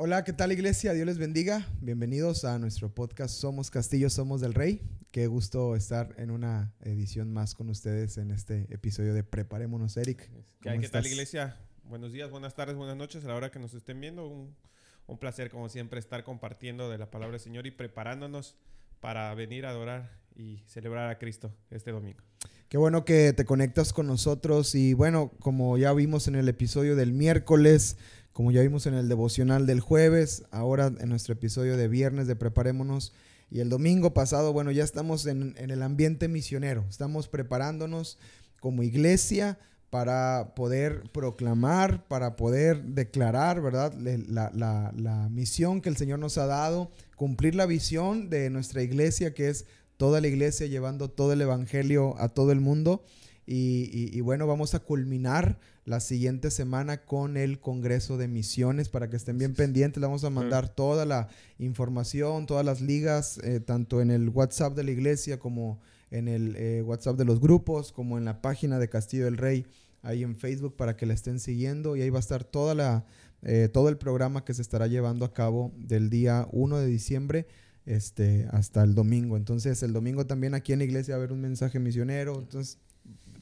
Hola, ¿qué tal iglesia? Dios les bendiga. Bienvenidos a nuestro podcast Somos Castillo, Somos del Rey. Qué gusto estar en una edición más con ustedes en este episodio de Preparémonos, Eric. ¿Qué, hay, ¿qué tal iglesia? Buenos días, buenas tardes, buenas noches a la hora que nos estén viendo. Un, un placer como siempre estar compartiendo de la palabra del Señor y preparándonos para venir a adorar y celebrar a Cristo este domingo. Qué bueno que te conectas con nosotros y bueno, como ya vimos en el episodio del miércoles, como ya vimos en el devocional del jueves, ahora en nuestro episodio de viernes de Preparémonos y el domingo pasado, bueno, ya estamos en, el ambiente misionero, estamos preparándonos como iglesia para poder proclamar, para poder declarar, ¿verdad? La, la, misión que el Señor nos ha dado, cumplir la visión de nuestra iglesia, que es toda la iglesia llevando todo el Evangelio a todo el mundo. Y, bueno, vamos a culminar la siguiente semana con el Congreso de Misiones para que estén bien pendientes. Le vamos a mandar toda la información, todas las ligas, eh, tanto en el WhatsApp de la iglesia como en el eh, WhatsApp de los grupos, como en la página de Castillo del Rey, ahí en Facebook para que la estén siguiendo. Y ahí va a estar toda la, eh, todo el programa que se estará llevando a cabo del día 1 de diciembre este, hasta el domingo. Entonces, el domingo también aquí en la iglesia va a haber un mensaje misionero. Entonces,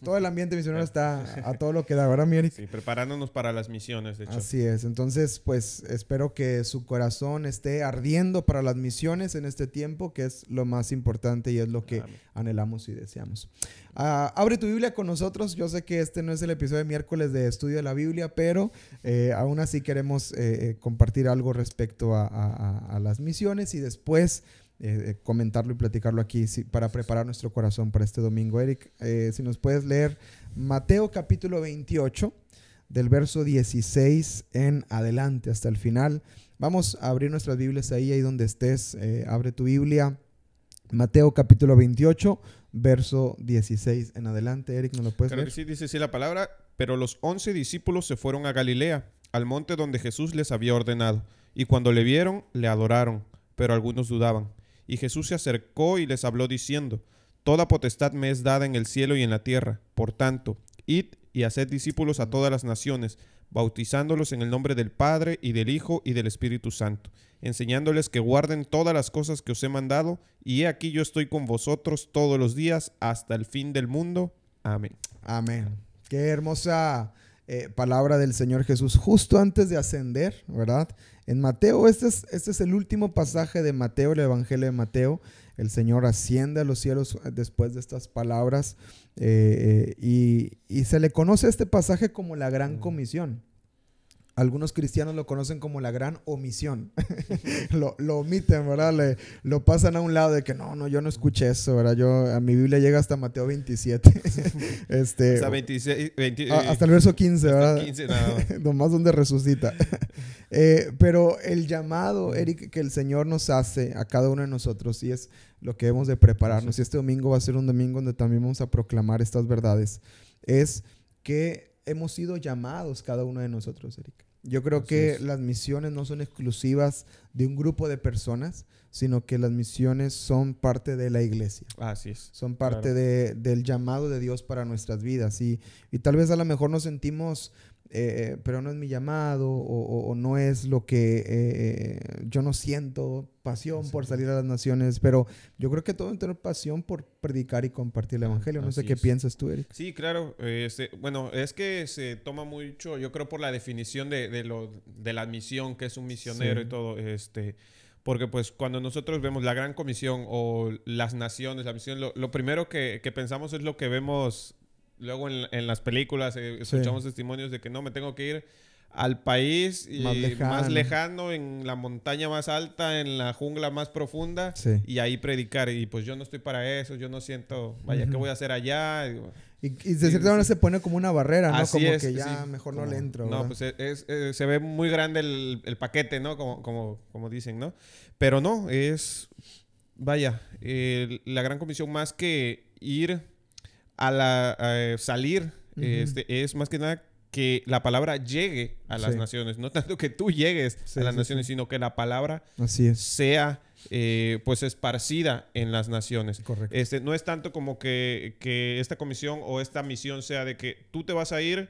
todo el ambiente misionero está a todo lo que da, ¿verdad, mi Sí, preparándonos para las misiones, de hecho. Así es. Entonces, pues espero que su corazón esté ardiendo para las misiones en este tiempo, que es lo más importante y es lo que anhelamos y deseamos. Ah, abre tu Biblia con nosotros. Yo sé que este no es el episodio de miércoles de estudio de la Biblia, pero eh, aún así queremos eh, eh, compartir algo respecto a las misiones y después eh, eh, comentarlo y platicarlo aquí para preparar nuestro corazón para este domingo. Eric, eh, si nos puedes leer Mateo capítulo 28, del verso 16 en adelante hasta el final. Vamos a abrir nuestras Biblias ahí, ahí donde estés. abre tu Biblia. Mateo capítulo 28, verso 16 en adelante. Eric, ¿no lo puedes leer? sí, dice así la palabra. Pero los once discípulos se fueron a Galilea, al monte donde Jesús les había ordenado. Y cuando le vieron, le adoraron, pero algunos dudaban. Y Jesús se acercó y les habló diciendo, Toda potestad me es dada en el cielo y en la tierra. Por tanto, id y haced discípulos a todas las naciones, bautizándolos en el nombre del Padre y del Hijo y del Espíritu Santo, enseñándoles que guarden todas las cosas que os he mandado, y he aquí yo estoy con vosotros todos los días hasta el fin del mundo. Amén. Amén. Qué hermosa eh, palabra del Señor Jesús justo antes de ascender, ¿verdad? En Mateo, este es, este es el último pasaje de Mateo, el Evangelio de Mateo. El Señor asciende a los cielos después de estas palabras eh, eh, y, y, se le conoce este pasaje como la gran comisión. Algunos cristianos lo conocen como la gran omisión. lo, lo, omiten, ¿verdad? Le, lo pasan a un lado de que no, no, yo no escuché eso, ¿verdad? Yo, a mi Biblia llega hasta Mateo 27. este, hasta, 26, hasta el verso 15, ¿verdad? 15, Nomás donde resucita. eh, pero el llamado, Eric, que el Señor nos hace a cada uno de nosotros, y es lo que hemos de prepararnos, y este domingo va a ser un domingo donde también vamos a proclamar estas verdades, es que hemos sido llamados cada uno de nosotros, Eric. Yo creo que las misiones no son exclusivas de un grupo de personas, sino que las misiones son parte de la iglesia. Así es. Son parte de, del llamado de Dios para nuestras vidas. Y, y tal vez a lo mejor nos sentimos eh, pero no es mi llamado o, no es lo que eh, yo no siento pasión por salir a las naciones, pero yo creo que todo tener pasión por predicar y compartir el ah, Evangelio. No sé qué piensas tú, Eric. Sí, claro. Este, bueno, es que se toma mucho, yo creo, por la definición de, de, lo, de la misión, que es un misionero y todo. Este, porque pues cuando nosotros vemos la gran comisión o las naciones, la misión, lo, primero que, que, pensamos es lo que vemos luego en, las películas eh, escuchamos testimonios de que no, me tengo que ir al país más lejano. en la montaña más alta, en la jungla más profunda y ahí predicar. Y pues yo no estoy para eso, yo no siento, vaya, ¿qué voy a hacer allá? Y, de cierta manera se pone como una barrera, ¿no? como que ya mejor no le entro. No, pues se ve muy grande el, paquete, ¿no? Como, como, como dicen, ¿no? Pero no, es, vaya, la gran comisión más que ir a la salir este, es más que nada que la palabra llegue a las naciones, no tanto que tú llegues a las naciones, sino que la palabra sea eh, pues esparcida en las naciones. Correcto. Este, no es tanto como que, que, esta comisión o esta misión sea de que tú te vas a ir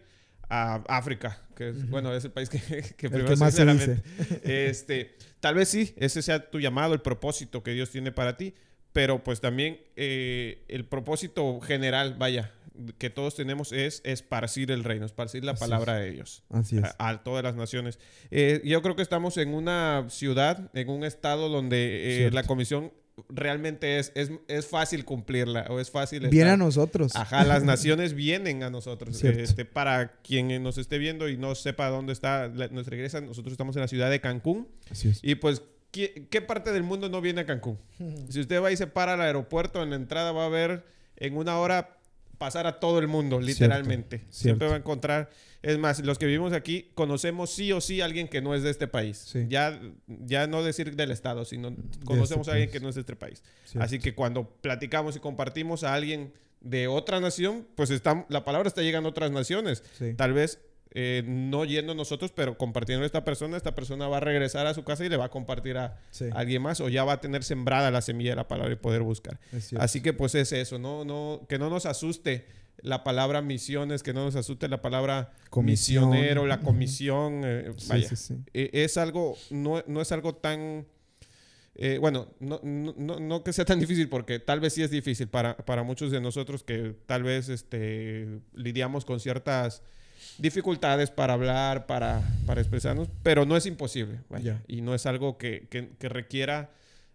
a África, que es, bueno, es el país que, que El primero que más se dice. Este, tal vez sí, ese sea tu llamado, el propósito que Dios tiene para ti, pero pues también eh, el propósito general, vaya, que todos tenemos es esparcir el reino, esparcir la Así palabra de Dios Así es. a, a todas las naciones. Eh, yo creo que estamos en una ciudad, en un estado donde eh, la comisión realmente es, es, es fácil cumplirla o es fácil Viene a nosotros. Ajá, las naciones vienen a nosotros. Este, para quien nos esté viendo y no sepa dónde está la- nuestra iglesia, nosotros estamos en la ciudad de Cancún. Así es. Y pues, ¿qué, qué parte del mundo no viene a Cancún? Si usted va y se para al aeropuerto, en la entrada va a ver en una hora pasar a todo el mundo, literalmente. cierto. Siempre va a encontrar. Es más, los que vivimos aquí conocemos sí o sí a alguien que no es de este país. Sí. Ya, ya no decir del Estado, sino conocemos este a alguien país. que no es de este país. Cierto. Así que cuando platicamos y compartimos a alguien de otra nación, pues está, la palabra está llegando a otras naciones. Sí. Tal vez eh, no yendo nosotros, pero compartiendo a esta persona, esta persona va a regresar a su casa y le va a compartir a, Sí. a alguien más o ya va a tener sembrada la semilla de la palabra y poder buscar. Así que pues es eso, ¿no? no que no nos asuste la palabra misiones, que no nos asuste la palabra Comisión. misionero, la comisión, eh, vaya. sí, sí. Eh, es algo, no, no es algo tan... eh, bueno, no, no, no- no que sea tan difícil, porque tal vez sí es difícil para, para muchos de nosotros que tal vez este, lidiamos con ciertas dificultades para hablar, para, para expresarnos, pero no es imposible. vaya. Ya. Y no es algo que, que- que requiera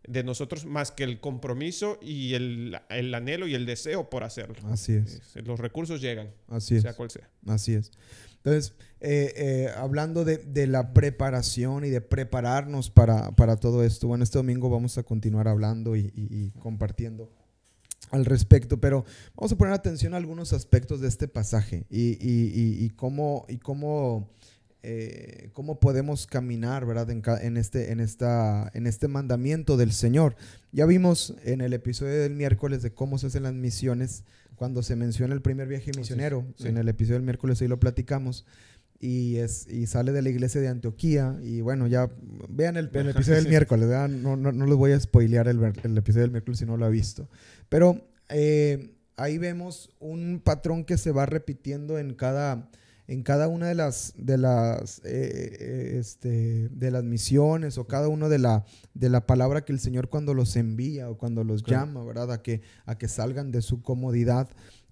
de nosotros más que el compromiso y el, el anhelo y el deseo por hacerlo. Así es. Es- los recursos llegan, Así es. sea cual sea. Así es. Entonces, eh, eh, hablando de, de la preparación y de prepararnos para, para todo esto, bueno, este domingo vamos a continuar hablando y, y- y compartiendo al respecto, pero vamos a poner atención a algunos aspectos de este pasaje y, y- y- y cómo, y cómo, eh, cómo podemos caminar, ¿verdad? En, ca- en este, en, esta, en este mandamiento del Señor. Ya vimos en el episodio del miércoles de cómo se hacen las misiones, cuando se menciona el primer viaje misionero, sí. en el episodio del miércoles ahí lo platicamos. Y, es, y sale de la iglesia de Antioquía. Y bueno, ya vean el, el episodio del miércoles. No, no, no les voy a spoilear el, el episodio del miércoles si no lo ha visto. Pero eh, ahí vemos un patrón que se va repitiendo en cada, en cada una de las, de las, eh, eh, este, de las misiones o cada uno de la, de la palabra que el Señor cuando los envía o cuando los Claro. llama, ¿verdad? A que, a que salgan de su comodidad.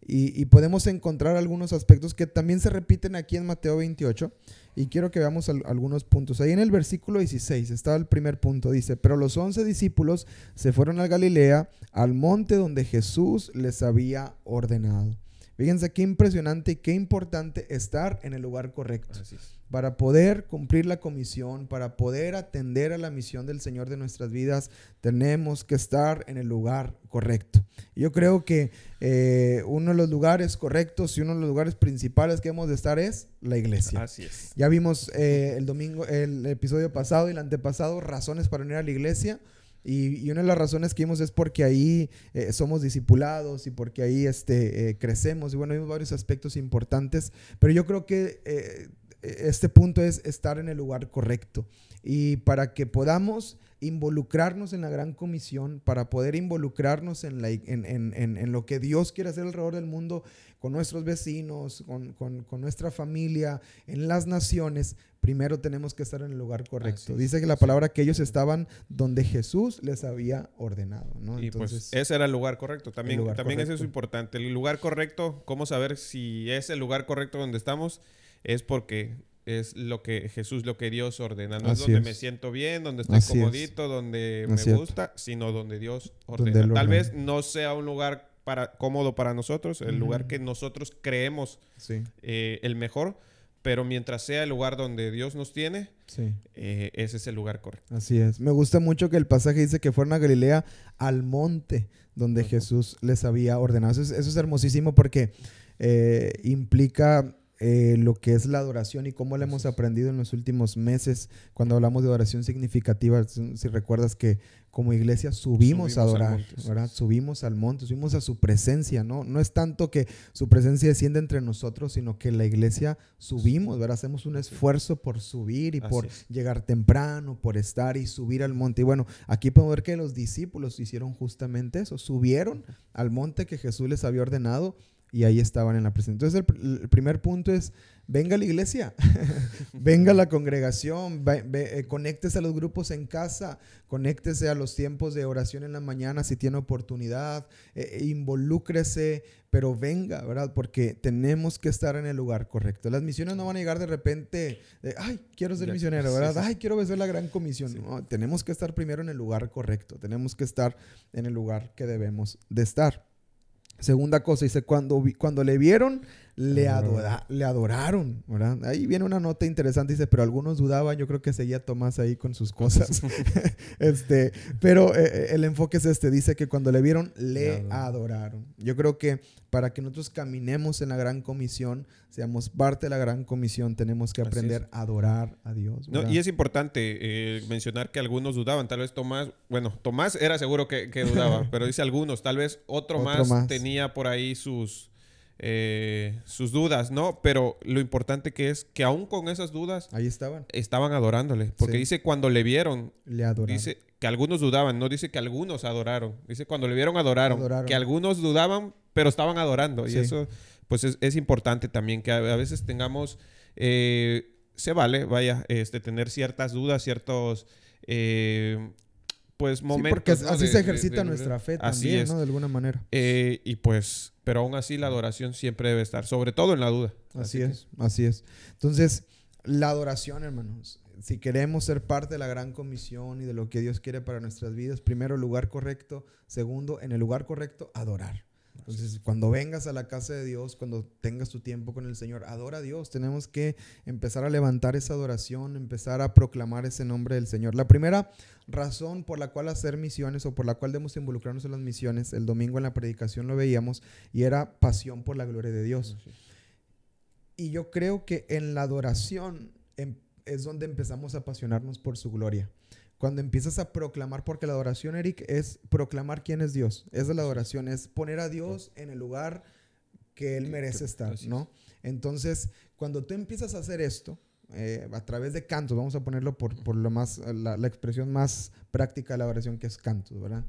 Y, y podemos encontrar algunos aspectos que también se repiten aquí en Mateo 28. Y quiero que veamos al- algunos puntos. Ahí en el versículo 16 está el primer punto. Dice, pero los once discípulos se fueron a Galilea, al monte donde Jesús les había ordenado. Fíjense qué impresionante y qué importante estar en el lugar correcto Así es. para poder cumplir la comisión, para poder atender a la misión del Señor de nuestras vidas, tenemos que estar en el lugar correcto. Yo creo que eh, uno de los lugares correctos y uno de los lugares principales que hemos de estar es la iglesia. Así es. Ya vimos eh, el domingo, el episodio pasado y el antepasado, razones para unir a la iglesia. Y, y una de las razones que vimos es porque ahí eh, somos discipulados y porque ahí este, eh, crecemos. Y bueno, vimos varios aspectos importantes. Pero yo creo que eh, este punto es estar en el lugar correcto. Y para que podamos involucrarnos en la gran comisión, para poder involucrarnos en, la, en, en- en- lo que Dios quiere hacer alrededor del mundo, con nuestros vecinos, con, con- con nuestra familia, en las naciones, primero tenemos que estar en el lugar correcto. Así es, Dice que la palabra que ellos estaban donde Jesús les había ordenado. ¿no? Y Entonces, pues ese era el lugar correcto. También, lugar también eso es correcto. importante. El lugar correcto, cómo saber si es el lugar correcto donde estamos, es porque es lo que Jesús, lo que Dios ordena. No Así es donde es. me siento bien, donde estoy Así es. donde Es me gusta, sino donde Dios ordena. Tal ordena. vez no sea un lugar para, cómodo para nosotros, el lugar que nosotros creemos sí, eh, el mejor, pero mientras sea el lugar donde Dios nos tiene, sí. eh, ese es el lugar correcto. Así es. Me gusta mucho que el pasaje dice que fueron a Galilea al monte donde. Jesús les había ordenado. Eso es, eso es hermosísimo porque eh, implica eh, lo que es la adoración y cómo la hemos aprendido en los últimos meses cuando hablamos de adoración significativa. Si si recuerdas que como iglesia subimos, Subimos a al adorar, monte, sí. ¿verdad? Subimos al monte, subimos a su presencia, ¿no? No es tanto que su presencia descienda entre nosotros, sino que la iglesia subimos, ¿verdad? Hacemos un esfuerzo por subir y Así por es. llegar temprano, por estar y subir al monte. Y bueno, aquí podemos ver que los discípulos hicieron justamente eso, subieron al monte que Jesús les había ordenado y ahí estaban en la presencia. Entonces el, el primer punto es, venga a la iglesia, venga a la congregación, eh, conéctese a los grupos en casa, conéctese a los tiempos de oración en la mañana si tiene oportunidad, eh, eh, involúcrese, pero venga, ¿verdad? Porque tenemos que estar en el lugar correcto. Las misiones no van a llegar de repente, de, ay, quiero ser misionero, ¿verdad? Ay, quiero ver la gran comisión. No, tenemos que estar primero en el lugar correcto, tenemos que estar en el lugar que debemos de estar. Segunda cosa, dice, cuando, cuando le vieron, le, le adoraron, ¿verdad? Ahí viene una nota interesante, dice, pero algunos dudaban, yo creo que seguía Tomás ahí con sus cosas. este, pero eh, eh, el enfoque es este, dice que cuando le vieron, le adoraron. Yo creo que para que nosotros caminemos en la gran comisión, seamos parte de la gran comisión, tenemos que aprender a adorar a Dios. y es importante eh, mencionar que algunos dudaban, tal vez Tomás, bueno, Tomás era seguro que, dudaba, pero dice algunos, tal vez otro, más tenía por ahí sus eh, sus dudas, ¿no? Pero lo importante que es que aún con esas dudas... Ahí estaban. Estaban adorándole. Porque dice cuando le vieron... Le adoraron. Dice que algunos dudaban, no dice que algunos adoraron. Dice cuando le vieron adoraron. Que algunos dudaban, pero estaban adorando. Y eso, pues es, importante también que a, veces tengamos... Eh, se vale, vaya, este, tener ciertas dudas, ciertos... Eh, pues momentos. porque así se ejercita nuestra fe también, ¿no? De alguna manera. Eh, y pues, pero aún así la adoración siempre debe estar, sobre todo en la duda. Así, es, así es. Entonces, la adoración, hermanos. Si queremos ser parte de la gran comisión y de lo que Dios quiere para nuestras vidas, primero, lugar correcto. Segundo, en el lugar correcto, adorar. Entonces, cuando vengas a la casa de Dios, cuando tengas tu tiempo con el Señor, adora a Dios. Tenemos que empezar a levantar esa adoración, empezar a proclamar ese nombre del Señor. La primera razón por la cual hacer misiones o por la cual debemos involucrarnos en las misiones, el domingo en la predicación lo veíamos, y era pasión por la gloria de Dios. Y yo creo que en la adoración em, es donde empezamos a apasionarnos por su gloria cuando empiezas a proclamar, porque la adoración, Eric, es proclamar quién es Dios. Es la adoración, es poner a Dios en el lugar que Él merece estar, ¿no? Entonces, cuando tú empiezas a hacer esto, eh, a través de cantos, vamos a ponerlo por, por lo más, la, expresión más práctica de la oración que es cantos, ¿verdad?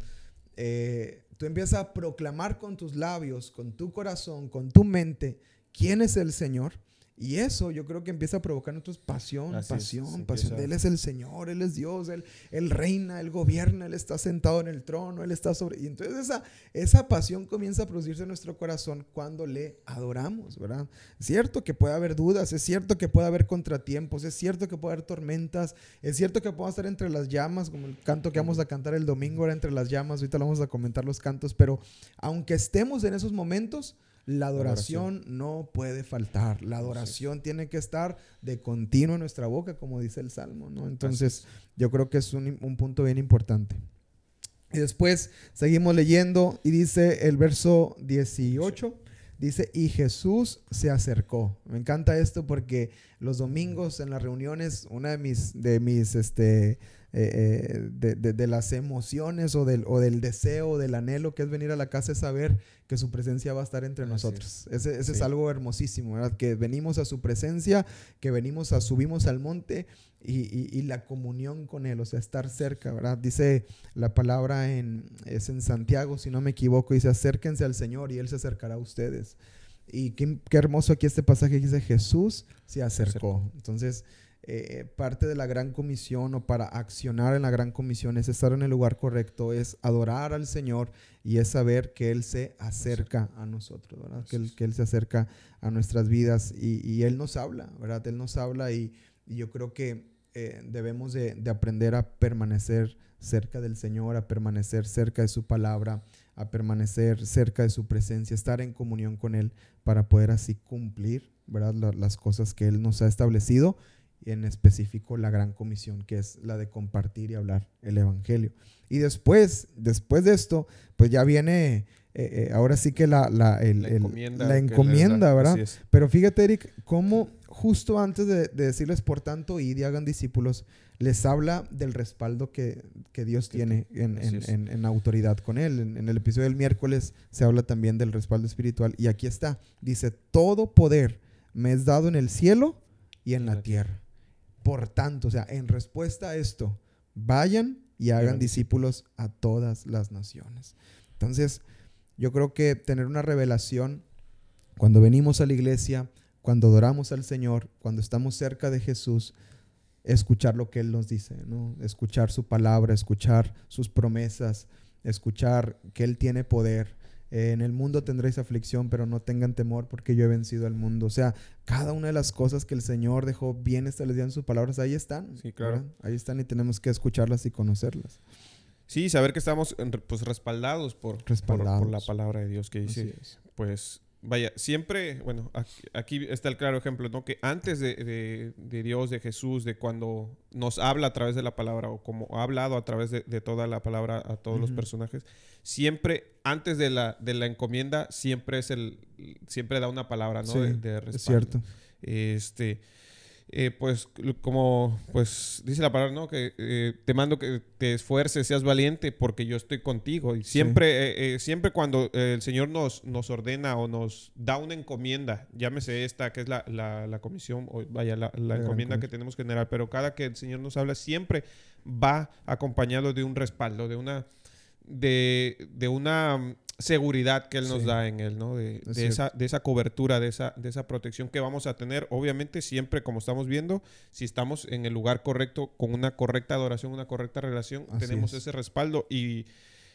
Eh, tú empiezas a proclamar con tus labios, con tu corazón, con tu mente, quién es el Señor y eso yo creo que empieza a provocar nosotros pasión, pasión, pasión. Él es el Señor, Él es Dios, Él, él, reina, Él gobierna, Él está sentado en el trono, Él está sobre... Y entonces esa, esa pasión comienza a producirse en nuestro corazón cuando le adoramos, ¿verdad? Es cierto que puede haber dudas, es cierto que puede haber contratiempos, es cierto que puede haber tormentas, es cierto que podemos estar entre las llamas, como el canto que vamos a cantar el domingo era entre las llamas, ahorita lo vamos a comentar los cantos, pero aunque estemos en esos momentos, la adoración, no puede faltar. La adoración tiene que estar de continuo en nuestra boca, como dice el Salmo, ¿no? Entonces, yo creo que es un, un punto bien importante. Y después seguimos leyendo y dice el verso 18. Dice, y Jesús se acercó. Me encanta esto porque los domingos en las reuniones, una de mis, de mis, este, eh, eh, de, las emociones o del, o del deseo, del anhelo que es venir a la casa es saber que su presencia va a estar entre nosotros. Ese, es algo hermosísimo, ¿verdad? Que venimos a su presencia, que venimos a, subimos al monte y, la comunión con Él, o sea, estar cerca, ¿verdad? Dice la palabra en, es en Santiago, si no me equivoco, dice, acérquense al Señor y Él se acercará a ustedes. Y qué, qué hermoso aquí este pasaje dice, Jesús se acercó. Entonces, eh, parte de la gran comisión o para accionar en la gran comisión es estar en el lugar correcto, es adorar al Señor y es saber que Él se acerca a nosotros, ¿verdad? Que Él, que él se acerca a nuestras vidas y, Él nos habla, ¿verdad? Él nos habla y, yo creo que eh, debemos de, de, aprender a permanecer cerca del Señor, a permanecer cerca de su palabra, a permanecer cerca de su presencia, estar en comunión con Él para poder así cumplir, ¿verdad? las cosas que Él nos ha establecido y en específico la gran comisión que es la de compartir y hablar el Evangelio. Y después, después de esto, pues ya viene, eh, eh, ahora sí que la, la, encomienda, ¿verdad? Pero fíjate, Eric, cómo justo antes de, decirles, por tanto, id y hagan discípulos, les habla del respaldo que, Dios tiene en, en, autoridad con Él. En, el episodio del miércoles se habla también del respaldo espiritual. Y aquí está, dice, todo poder me es dado en el cielo y en la tierra. Por tanto, o sea, en respuesta a esto, vayan y hagan discípulos a todas las naciones. Entonces, yo creo que tener una revelación cuando venimos a la iglesia, cuando adoramos al Señor, cuando estamos cerca de Jesús, escuchar lo que Él nos dice, ¿no? escuchar su palabra, escuchar sus promesas, escuchar que Él tiene poder. Eh, en el mundo tendréis aflicción, pero no tengan temor porque yo he vencido al mundo. O sea, cada una de las cosas que el Señor dejó bien establecidas en sus palabras, ahí están. Sí, claro. Ahí están y tenemos que escucharlas y conocerlas. Sí, saber que estamos pues respaldados por, respaldados. por, la palabra de Dios que dice, pues vaya, siempre, bueno, aquí, está el claro ejemplo, ¿no? Que antes de, Dios, de Jesús, de cuando nos habla a través de la palabra o como ha hablado a través de, toda la palabra a todos los personajes, siempre, antes de la, de la encomienda, siempre es el, siempre da una palabra, ¿no? de, Es cierto. Este, eh, pues como pues dice la palabra, ¿no? Que eh, te mando que te esfuerces, seas valiente, porque yo estoy contigo. Y siempre, eh, siempre cuando el Señor nos, nos ordena o nos da una encomienda, llámese esta, que es la, la, comisión, o vaya, la, encomienda que tenemos que generar, pero cada que el Señor nos habla, siempre va acompañado de un respaldo, de una, de, de una seguridad que Él nos da en Él, ¿no? De, esa, de esa cobertura, de esa, de esa protección que vamos a tener, obviamente siempre, como estamos viendo, si estamos en el lugar correcto, con una correcta adoración, una correcta relación, tenemos ese respaldo y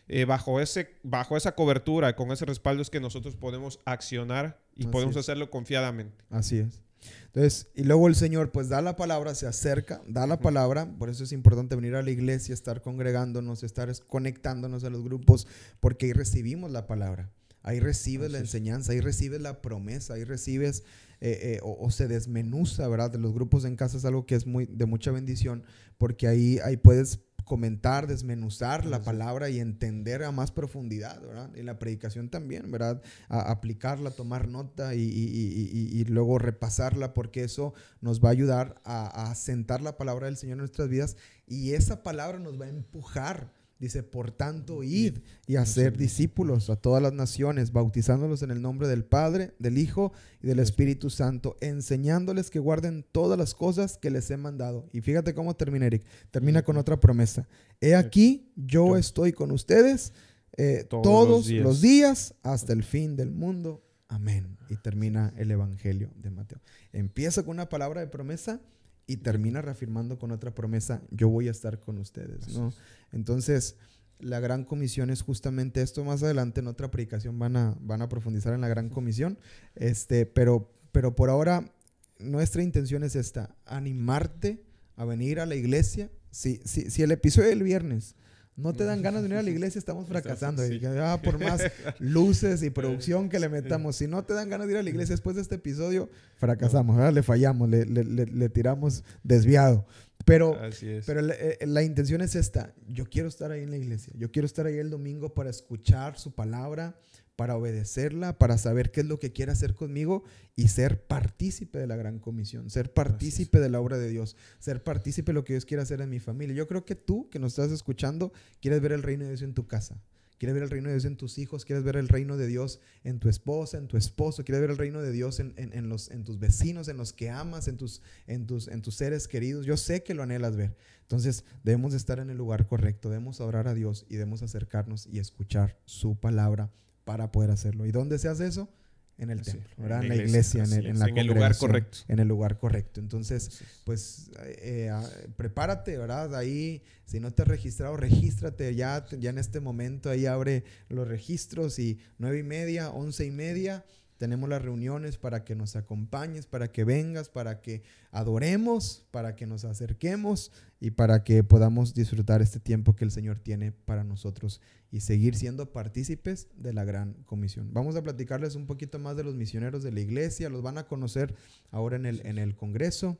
eh, bajo, ese, bajo esa cobertura, con ese respaldo es que nosotros podemos accionar y podemos hacerlo confiadamente. Así es. Entonces, y luego el Señor pues da la palabra, se acerca, da la palabra, por eso es importante venir a la iglesia, estar congregándonos, estar conectándonos a los grupos, porque ahí recibimos la palabra, ahí recibes la enseñanza, ahí recibes la promesa, ahí recibes eh, eh, o, se desmenuza, ¿verdad? De los grupos en casa es algo que es muy de mucha bendición, porque ahí, ahí puedes comentar, desmenuzar la palabra y entender a más profundidad, ¿verdad? Y la predicación también, ¿verdad? A aplicarla, tomar nota y, luego repasarla, porque eso nos va a ayudar a, a sentar la palabra del Señor en nuestras vidas y esa palabra nos va a empujar Dice, por tanto, id y hacer discípulos a todas las naciones, bautizándolos en el nombre del Padre, del Hijo y del Espíritu Santo, enseñándoles que guarden todas las cosas que les he mandado. Y fíjate cómo termina, Eric. Termina con otra promesa. He aquí, yo estoy con ustedes eh, todos, los días hasta el fin del mundo. Amén. Y termina el Evangelio de Mateo. Empieza con una palabra de promesa y termina reafirmando con otra promesa, yo voy a estar con ustedes, ¿no? Entonces, la gran comisión es justamente esto. Más adelante en otra predicación van a, van a profundizar en la gran comisión, este, pero, pero por ahora nuestra intención es esta, animarte a venir a la iglesia. Si, si, si el episodio del viernes no te dan ganas de venir a la iglesia, estamos fracasando. Ah, por más luces y producción que le metamos, si no te dan ganas de ir a la iglesia después de este episodio, fracasamos, le fallamos, le, le, le, tiramos desviado. Pero, pero eh, la, intención es esta, yo quiero estar ahí en la iglesia, yo quiero estar ahí el domingo para escuchar su palabra, para obedecerla, para saber qué es lo que quiere hacer conmigo y ser partícipe de la gran comisión, ser partícipe de la obra de Dios, ser partícipe de lo que Dios quiere hacer en mi familia. Yo creo que tú que nos estás escuchando quieres ver el reino de Dios en tu casa. Quieres ver el reino de Dios en tus hijos, quieres ver el reino de Dios en tu esposa, en tu esposo, quieres ver el reino de Dios en, en, los, en tus vecinos, en los que amas, en tus, en, tus, en tus seres queridos. Yo sé que lo anhelas ver. Entonces debemos estar en el lugar correcto, debemos orar a Dios y debemos acercarnos y escuchar su palabra para poder hacerlo. ¿Y dónde se hace eso? En el templo, en la iglesia, en, el, en la en el lugar correcto. En el lugar correcto. Entonces, pues eh, eh, prepárate, ¿verdad? Ahí, si no te has registrado, regístrate ya, ya en este momento. Ahí abre los registros y nueve y media, once y media tenemos las reuniones para que nos acompañes, para que vengas, para que adoremos, para que nos acerquemos y para que podamos disfrutar este tiempo que el Señor tiene para nosotros y seguir siendo partícipes de la gran comisión. Vamos a platicarles un poquito más de los misioneros de la iglesia, los van a conocer ahora en el, en el Congreso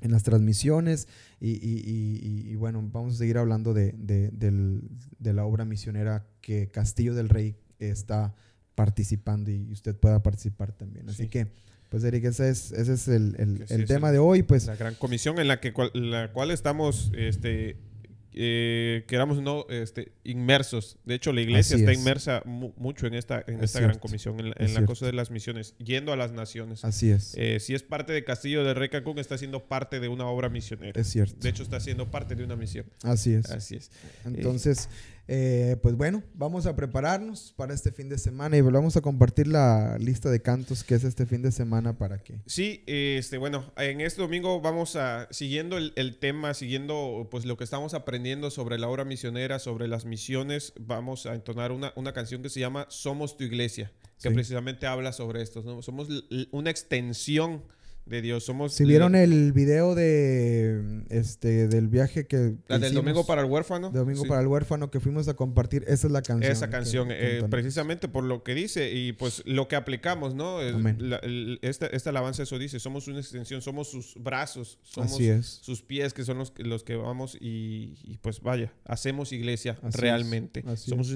en las transmisiones y, bueno, vamos a seguir hablando de, de la obra misionera que Castillo del Rey está participando y usted pueda participar también. Así que, pues Eric, ese es, ese es el, el, tema de hoy. Pues, la gran comisión en la, que, la cual estamos, este, eh, queramos no, este, inmersos. De hecho, la iglesia está inmersa mucho en esta, en esta gran comisión, en, la cosa de las misiones, yendo a las naciones. Así es. Eh, si es parte de Castillo de Rey Cancún, está siendo parte de una obra misionera. Es cierto. De hecho, está siendo parte de una misión. Así es. Así es. Entonces... Eh, pues bueno, vamos a prepararnos para este fin de semana y vamos a compartir la lista de cantos que es este fin de semana para que... Sí, este, bueno, en este domingo vamos a, siguiendo el, el, tema, siguiendo pues lo que estamos aprendiendo sobre la obra misionera, sobre las misiones, vamos a entonar una, una canción que se llama Somos tu iglesia, que Sí. precisamente habla sobre esto, ¿no? Somos una extensión de Dios, somos... Si vieron el video de este del viaje que, La del domingo para el huérfano. domingo Sí. para el huérfano que fuimos a compartir, esa es la canción. Esa canción, que eh, precisamente por lo que dice y pues lo que aplicamos, ¿no? El- la- el- esta, esta alabanza eso dice, somos una extensión, somos sus brazos, somos Así es. sus pies que son los, que- los que vamos y, y, pues vaya, hacemos iglesia Así realmente. somos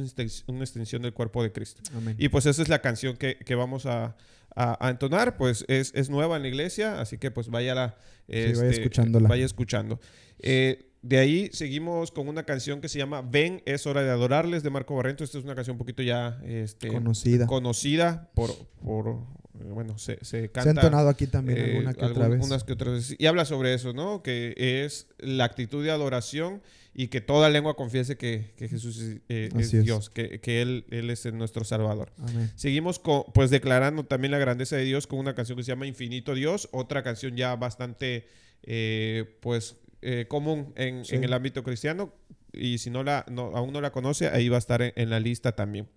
una extensión del cuerpo de Cristo. Amén. Y pues esa es la canción que, que vamos a, a- a entonar, pues es, es nueva en la iglesia, así que pues vaya la... vaya escuchándola. Vaya escuchando. Eh, de ahí seguimos con una canción que se llama Ven, es hora de adorarles de Marco Barrento. Esta es una canción un poquito ya este, Conocida. conocida por, por bueno, se, se Se ha canta. entonado aquí también eh, alguna que otra vez. Unas que otras veces. Y habla sobre eso, ¿no? Que es la actitud de adoración y que toda lengua confiese que, que Jesús es, eh, es Así es. Dios, que, que él, él es nuestro Salvador. Amén. Seguimos con, pues declarando también la grandeza de Dios con una canción que se llama Infinito Dios, otra canción ya bastante eh, pues eh, común en, Sí. en el ámbito cristiano y si no la no, aún no la conoce ahí va a estar en, en la lista también.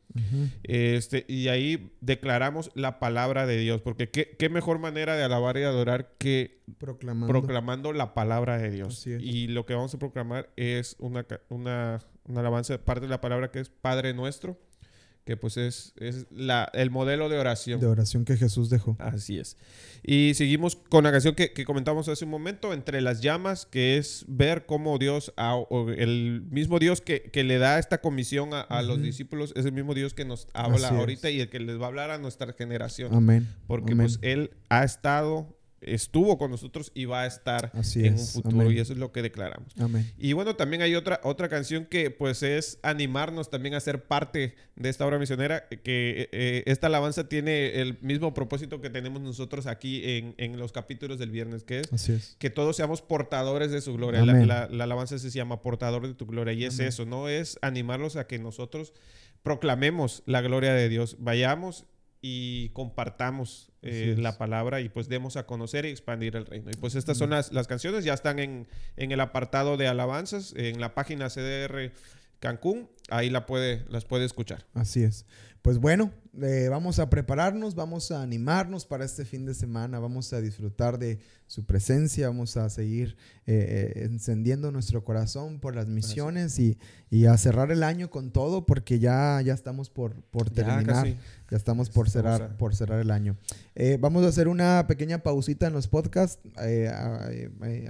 Este, y ahí declaramos la palabra de Dios, porque qué, qué mejor manera de alabar y adorar que Proclamando. proclamando la palabra de Dios. Y lo que vamos a proclamar es una, una, una alabanza, parte de la palabra que es Padre Nuestro, que pues es, es la, el modelo de oración. de oración que Jesús dejó. Así es. Y seguimos con la canción que, que comentamos hace un momento, Entre las llamas, que es ver cómo Dios, a- o el mismo Dios que, que le da esta comisión a, a los discípulos, es el mismo Dios que nos habla Así es. ahorita y el que les va a hablar a nuestra generación. Amén. Porque Amén. pues Él ha estado, estuvo con nosotros y va a estar Así en es. un futuro. Amén. Y eso es lo que declaramos. Amén. Y bueno, también hay otra, otra canción que pues es animarnos también a ser parte de esta obra misionera, que eh, esta alabanza tiene el mismo propósito que tenemos nosotros aquí en, en los capítulos del viernes, que es que todos seamos portadores de su gloria. La, Amén. la- la alabanza se llama portador de tu gloria y es Amén. eso, ¿no? Es animarlos a que nosotros proclamemos la gloria de Dios, vayamos y compartamos eh, la palabra y pues demos a conocer y expandir el reino. Y pues estas son las, las canciones, ya están en, en el apartado de alabanzas, en la página CDR Cancún, ahí la puede, las puede escuchar. Así es. Pues bueno, eh, vamos a prepararnos, vamos a animarnos para este fin de semana, vamos a disfrutar de su presencia, vamos a seguir eh, eh, encendiendo nuestro corazón por las misiones y, y a cerrar el año con todo porque ya, ya estamos por, por terminar. Ya estamos por Estamos cerrar, a- por cerrar el año. Eh, vamos a hacer una pequeña pausita en los podcasts. a,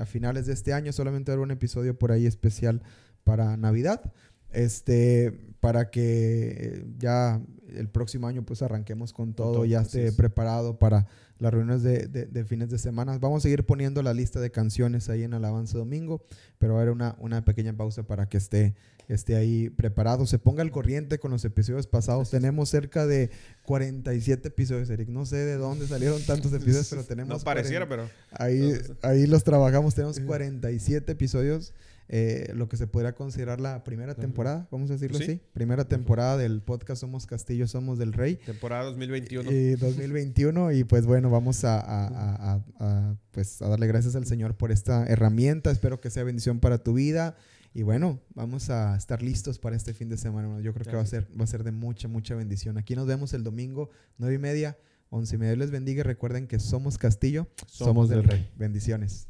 a finales de este año solamente habrá un episodio por ahí especial para Navidad. Este, para que eh, ya el próximo año pues arranquemos con todo, ya esté es. preparado para las reuniones de, de- de fines de semana. Vamos a seguir poniendo la lista de canciones ahí en Alabanza Domingo, pero va a haber una, una pequeña pausa para que esté, esté ahí preparado, se ponga al corriente con los episodios pasados. Tenemos cerca de 47 episodios, Eric. No sé de dónde salieron tantos episodios, pero tenemos... No pareciera, 40 pero Ahí, ahí los trabajamos. Tenemos 47 episodios, eh, lo que se podría considerar la primera temporada, vamos a decirlo Sí. así. Primera temporada del podcast Somos Castillo, Somos del Rey. temporada 2021. Y 2021 y pues bueno, vamos a, a- a- a- a, pues, a darle gracias al Señor por esta herramienta. Espero que sea bendición para tu vida. Y bueno, vamos a estar listos para este fin de semana. Yo creo que va a ser, va a ser de mucha, mucha bendición. Aquí nos vemos el domingo, nueve y media, once y media. Les bendiga y recuerden que somos Castillo, somos, del Rey. Bendiciones.